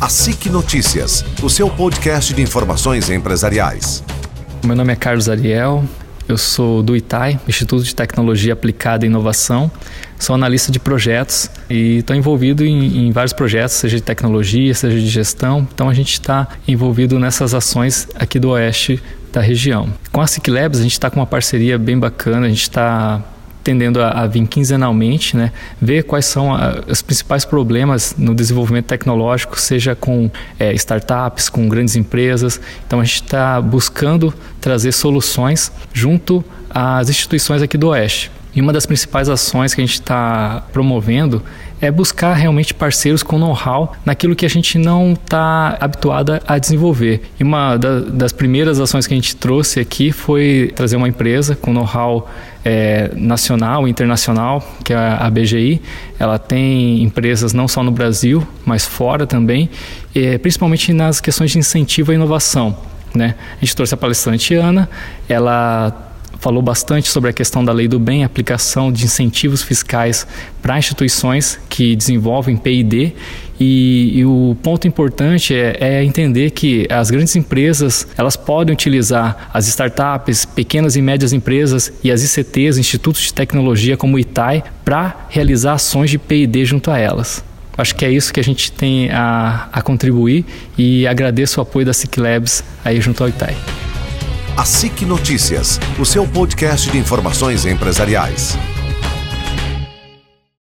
A SIC Notícias, o seu podcast de informações empresariais. Meu nome é Carlos Ariel, eu sou do ITAI, Instituto de Tecnologia Aplicada e Inovação. Sou analista de projetos e estou envolvido em, em, vários projetos, seja de tecnologia, seja de gestão. Então a gente está envolvido nessas ações aqui do oeste da região. Com a SIC Labs a gente está com uma parceria bem bacana, a gente está tendendo a, a, vir quinzenalmente, né, ver quais são a, os principais problemas no desenvolvimento tecnológico, seja com é, startups, com grandes empresas. Então a gente está buscando trazer soluções junto às instituições aqui do Oeste. E uma das principais ações que a gente está promovendo é buscar realmente parceiros com know-how naquilo que a gente não está habituado a desenvolver. E uma da, das primeiras ações que a gente trouxe aqui foi trazer uma empresa com know-how é, nacional e internacional, que é a BGI. Ela tem empresas não só no Brasil, mas fora também, e, principalmente nas questões de incentivo à inovação. Né? A gente trouxe a palestrante Ana, ela falou bastante sobre a questão da lei do bem, aplicação de incentivos fiscais para instituições que desenvolvem P&D e, e, o ponto importante é, é, entender que as grandes empresas elas podem utilizar as startups, pequenas e médias empresas e as ICTs, institutos de tecnologia como o ITAI, para realizar ações de P&D junto a elas. Acho que é isso que a gente tem a, a contribuir e agradeço o apoio da SIC Labs aí junto ao ITAI. A SIC Notícias, o seu podcast de informações empresariais.